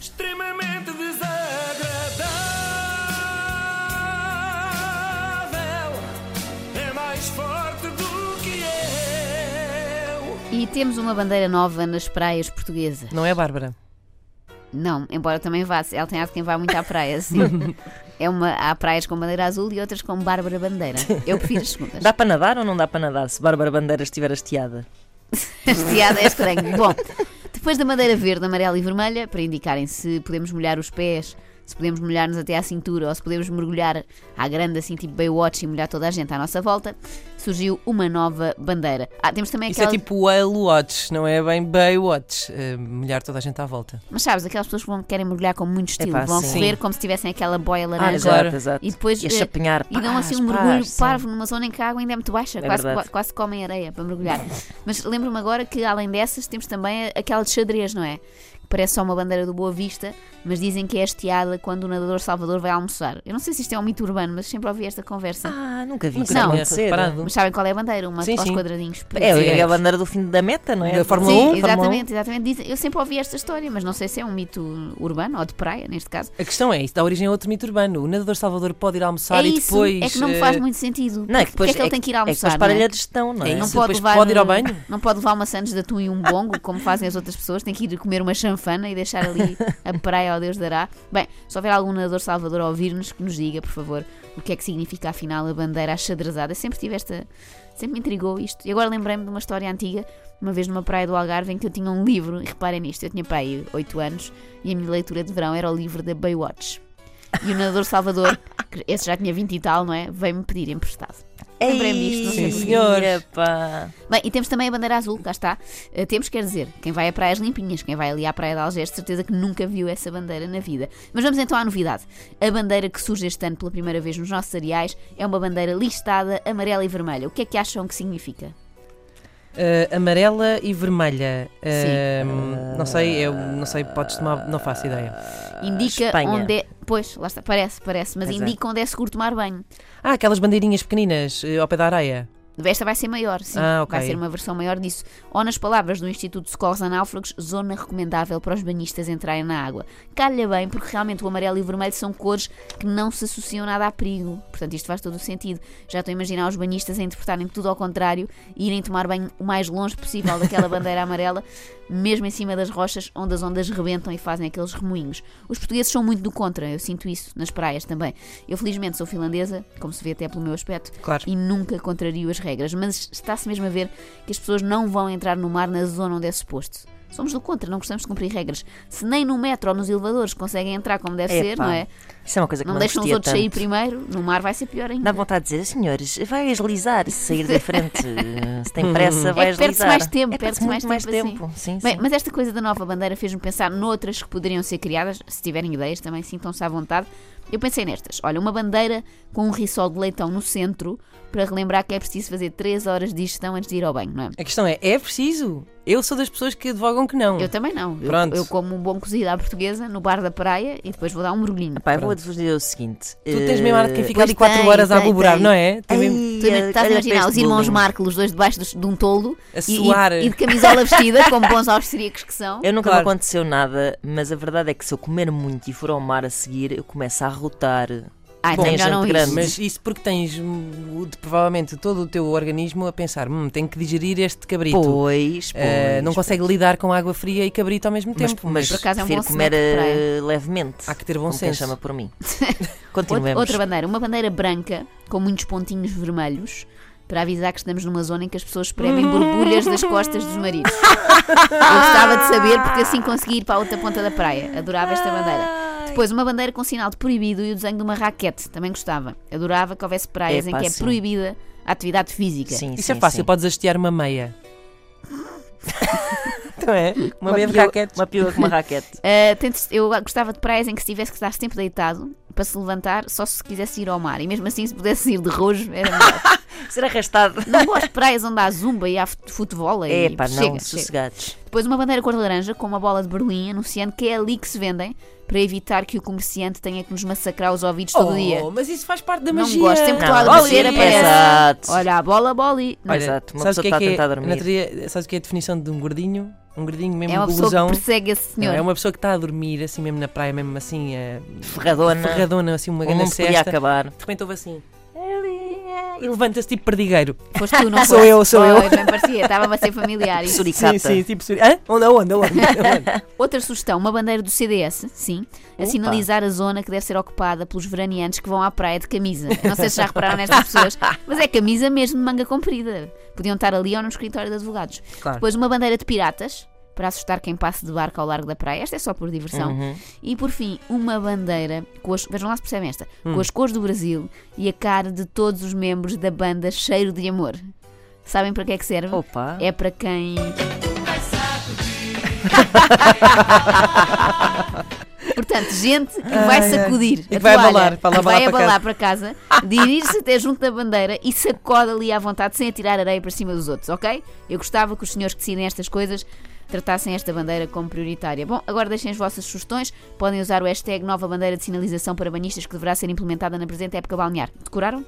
extremamente desagradável. É mais forte do que eu. E temos uma bandeira nova nas praias portuguesas. Não é, Bárbara? Não, embora também vá. Ela tem de quem vai muito à praia, sim. é uma, há praias com bandeira azul e outras com Bárbara Bandeira. Eu prefiro as segundas. Dá para nadar ou não dá para nadar se Bárbara Bandeira estiver hasteada? Hasteada é estranho. Bom, depois da bandeira verde, amarela e vermelha, para indicarem se podemos molhar os pés, se podemos molhar-nos até à cintura ou se podemos mergulhar à grande, assim tipo Baywatch e molhar toda a gente à nossa volta, surgiu uma nova bandeira. Ah, temos também Isso aquela. é tipo Whale Watch, não é bem Baywatch. Uh, molhar toda a gente à volta. Mas sabes, aquelas pessoas que vão, querem mergulhar com muito estilo, Epá, vão sim. correr como se tivessem aquela boia laranja. Agora. Exato, exato. E depois, E a eh, chapinhar. E dão assim um pás, mergulho pás, sim. parvo numa zona em que a água ainda é muito baixa, É quase, verdade. quase comem areia para mergulhar. Mas lembro-me agora que além dessas temos também aquela de xadrez, não é? Parece só uma bandeira do Boa Vista, mas dizem que é hasteada quando o nadador Salvador vai almoçar. Eu não sei se isto é um mito urbano, mas sempre ouvi esta conversa. Ah, nunca vi Nunca isso Não. reparado. Mas sabem qual é a bandeira? Uma Sim, aos sim. quadradinhos. É, é a bandeira do fim da meta, não é? Da Fórmula Sim, 1? exatamente, exatamente. Dizem- Eu sempre ouvi esta história, mas não sei se é um mito urbano ou de praia, neste caso. A questão é, isso dá origem a outro mito urbano. O nadador Salvador pode ir almoçar é e isso, depois. é que não me faz eh, muito sentido. Não, é que Porque depois é que ele tem que ir É que almoçar, depois para não é? a gestão, não é? É Não pode, levar, pode ir ao banho? não pode levar uma sandes de atum e um bongo, como fazem as outras pessoas, tem que ir comer uma chanfana e deixar ali a praia ao Deus dará. Bem, se houver algum nadador Salvador a ouvir-nos, que nos diga, por favor, o que é que significa afinal a bandeira achadrezada. Sempre tive esta. Sempre me intrigou isto. E agora lembrei-me de uma história antiga, uma vez numa praia do Algarve, em que eu tinha um livro, e reparem nisto, eu tinha para aí 8 anos, e a minha leitura de verão era o livro da Baywatch. E o nadador Salvador, esse já tinha 20 e tal, não é? Veio-me pedir emprestado. Lembrei-me disto, não sei Ei, porquê. senhor. epá. Bem, e temos também a bandeira azul, cá está. Uh, temos, quer dizer, quem vai a praias limpinhas, quem vai ali à praia de Algés, de certeza que nunca viu essa bandeira na vida. Mas vamos então à novidade. A bandeira que surge este ano pela primeira vez nos nossos areais é uma bandeira listada amarela e vermelha. O que é que acham que significa? Eh, amarela e vermelha. Eh, Não sei, eu não sei, podes tomar, não faço ideia. Indica Espanha. onde é. Pois, lá está, parece, parece, mas é. indica onde é seguro tomar banho. Ah, aquelas bandeirinhas pequeninas eh, ao pé da areia. Esta vai ser maior, sim. Ah, ok. Vai ser uma versão maior disso. Ou, nas palavras do Instituto de Socorros a Náufragos, zona recomendável para os banhistas entrarem na água. Calha bem, porque realmente o amarelo e o vermelho são cores que não se associam nada a perigo. Portanto, isto faz todo o sentido. Já estou a imaginar os banhistas a interpretarem tudo ao contrário e irem tomar banho o mais longe possível daquela bandeira amarela, mesmo em cima das rochas, onde as ondas rebentam e fazem aqueles remoinhos. Os portugueses são muito do contra, eu sinto isso nas praias também. Eu, felizmente, sou finlandesa, como se vê até pelo meu aspecto, Claro. e nunca contrario as regras, mas está-se mesmo a ver que as pessoas não vão entrar no mar na zona onde é suposto. Somos do contra, não gostamos de cumprir regras. Se nem no metro ou nos elevadores conseguem entrar como deve ser, Epá, não é? Isso é uma coisa que Não não deixam os outros sair tanto. primeiro, no mar vai ser pior ainda. Dá vontade de dizer, senhores, vai deslizar se sair da frente. Se tem pressa, vai É que perde-se deslizar. mais tempo, É, perde-se muito mais tempo assim. tempo. Sim, Bem, sim. mas esta coisa da nova bandeira fez-me pensar noutras que poderiam ser criadas, se tiverem ideias também sintam-se à vontade. Eu pensei nestas. Olha, uma bandeira com um risol de leitão no centro para relembrar que é preciso fazer 3 horas de digestão antes de ir ao banho, não é? A questão é, é preciso? Eu sou das pessoas que advogam que não. Eu também não. Eu, Pronto. eu como um bom cozido à portuguesa no bar da praia e depois vou dar um mergulhinho. Pá, eu vou dizer o seguinte. Tu tens mesmo ar de quem fica ali Eh, pois 4 tem, horas a aboborar, não é? Tem mesmo- Tu estás a imaginar os irmãos Marcos Marco, os dois debaixo de um toldo A e, suar. e- e de camisola vestida, como bons austríacos que são. Eu nunca Claro. me aconteceu nada, mas a verdade é que se eu comer muito e for ao mar a seguir, eu começo a rotar. Ah, então Bom, já gente não grande. isso. Mas isso porque tens provavelmente todo o teu organismo a pensar, hum, tenho que digerir este cabrito. Pois, pois. Eh, não consegue lidar com água fria e cabrito ao mesmo Mas, tempo. mas Por acaso é um bom comer eh, levemente. Há que ter bom como quem senso. chama por mim. Outra, Continuemos. outra bandeira, uma bandeira branca com muitos pontinhos vermelhos para avisar que estamos numa zona em que as pessoas espremem borbulhas das costas dos maridos. Eu gostava de saber porque assim consegui ir para a outra ponta da praia. Adorava esta bandeira. Depois, uma bandeira com sinal de proibido e o desenho de uma raquete. Também gostava. Adorava que houvesse praias em Epá, que é sim. proibida a atividade física. Sim, Isso sim, é fácil, sim. podes hastear uma meia. não é? Uma, meia de raquete. Uma piua com uma raquete. Uh, tente- eu gostava de praias em que se tivesse que estar sempre deitado para se levantar, só se quisesse ir ao mar. E mesmo assim, se pudesse ir de rojo, era melhor. Ser arrastado. Não gosto de praias onde há zumba e há fut- futebol. e É pá, não, chega, chega. sossegados. Depois uma bandeira cor de laranja com uma bola de Berlim anunciando que é ali que se vendem para evitar que o comerciante tenha que nos massacrar os ouvidos todo o dia. Oh, mas isso faz parte da Não magia. gosto, sempre que estou a Não, aparece. Exato. Olha a bola, bola e... Não, Olha, Exato, uma o pessoa que é está a é, tentar dormir. teoria, sabes o que é a definição de um gordinho? Um gordinho mesmo é uma pessoa que persegue esse senhor. Não, é uma pessoa que está a dormir, assim mesmo na praia, mesmo assim, eh, Ferradona. ferradona, assim, uma grande cesta. acabar. De repente houve assim. Levanta-se tipo perdigueiro. Foste tu, não Sou foste? eu, sou Pois, eu. bem parecia, estava-me a ser familiar. isso. Suricata. Sim, sim, tipo. Hã? Onde, aonde, aonde? aonde? Outra sugestão, uma bandeira do CDS, sim, a Opa. sinalizar a zona que deve ser ocupada pelos veraneantes que vão à praia de camisa. Eu não sei se já repararam nestas pessoas, mas é camisa mesmo de manga comprida. Podiam estar ali ou no escritório de advogados. Claro. Depois uma bandeira de piratas, para assustar quem passe de barco ao largo da praia. Esta é só por diversão. Uhum. E por fim, uma bandeira com as, vejam lá se percebem esta, Hum. com as cores do Brasil e a cara de todos os membros da banda Cheiro de Amor. Sabem para que é que serve? Opa. É para quem. Portanto, gente que vai Ai, ai. sacudir E que vai toalha, abalar, para vai abalar para para casa, dirige-se até junto da bandeira e sacode ali à vontade sem atirar areia para cima dos outros, ok? Eu gostava que os senhores que decidem estas coisas tratassem esta bandeira como prioritária. Bom, agora deixem as vossas sugestões. Podem usar o hashtag nova bandeira de sinalização para banhistas que deverá ser implementada na presente época balnear. Decoraram?